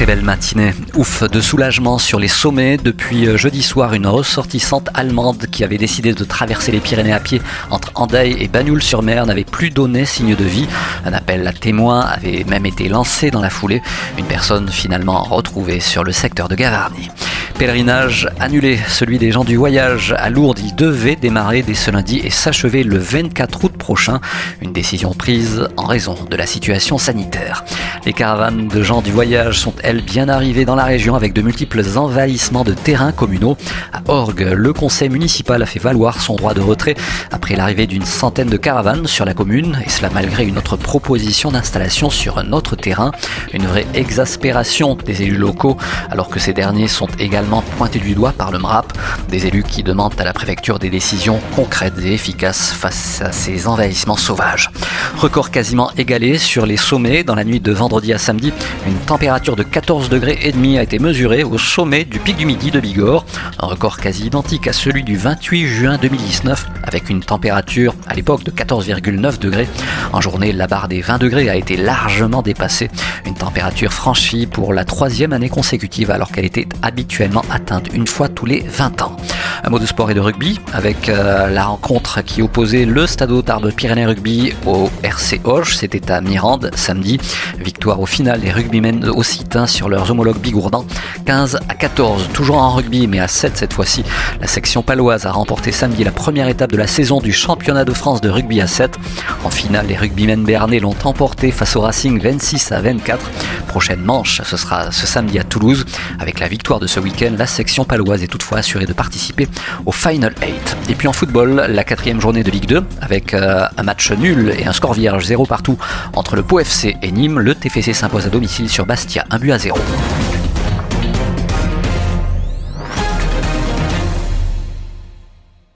Très belle matinée. Ouf de soulagement sur les sommets. Depuis euh, jeudi soir, une ressortissante allemande qui avait décidé de traverser les Pyrénées à pied entre Andaille et Bagnoul-sur-Mer n'avait plus donné signe de vie. Un appel à témoins avait même été lancé dans la foulée. Une personne finalement retrouvée sur le secteur de Gavarnie. Pèlerinage annulé, celui des gens du voyage à Lourdes. Il devait démarrer dès ce lundi et s'achever le 24 août prochain. Une décision prise en raison de la situation sanitaire. Les caravanes de gens du voyage sont elles bien arrivées dans la région avec de multiples envahissements de terrains communaux. À Orgue, le conseil municipal a fait valoir son droit de retrait après l'arrivée d'une centaine de caravanes sur la commune et cela malgré une autre proposition d'installation sur un autre terrain. Une vraie exaspération des élus locaux alors que ces derniers sont également pointé du doigt par le MRAP, des élus qui demandent à la préfecture des décisions concrètes et efficaces face à ces envahissements sauvages. Record quasiment égalé sur les sommets dans la nuit de vendredi à samedi. Une température de 14 degrés et demi a été mesurée au sommet du pic du Midi de Bigorre, un record quasi identique à celui du 28 juin 2019 avec une température à l'époque de 14,9 degrés. En journée, la barre des 20 degrés a été largement dépassée, une température franchie pour la troisième année consécutive alors qu'elle était habituellement atteinte une fois tous les 20 ans. Un mot de sport et de rugby avec euh, la rencontre qui opposait le Stade de Pyrénées Rugby au RC Hoche. C'était à Mirande samedi. Victoire au final des rugbymen occitans sur leurs homologues bigourdans 15 à 14. Toujours en rugby mais à 7 cette fois-ci. La section paloise a remporté samedi la première étape de la saison du championnat de France de rugby à 7. En finale, les rugbymen béarnais l'ont emporté face au Racing 26 à 24. Prochaine manche, ce sera ce samedi à Toulouse. Avec la victoire de ce week-end, la section paloise est toutefois assurée de participer au Final 8. Et puis en football, la quatrième journée de Ligue 2, avec euh, un match nul et un score vierge 0 partout entre le Pau FC et Nîmes, le TFC s'impose à domicile sur Bastia, un but à 0.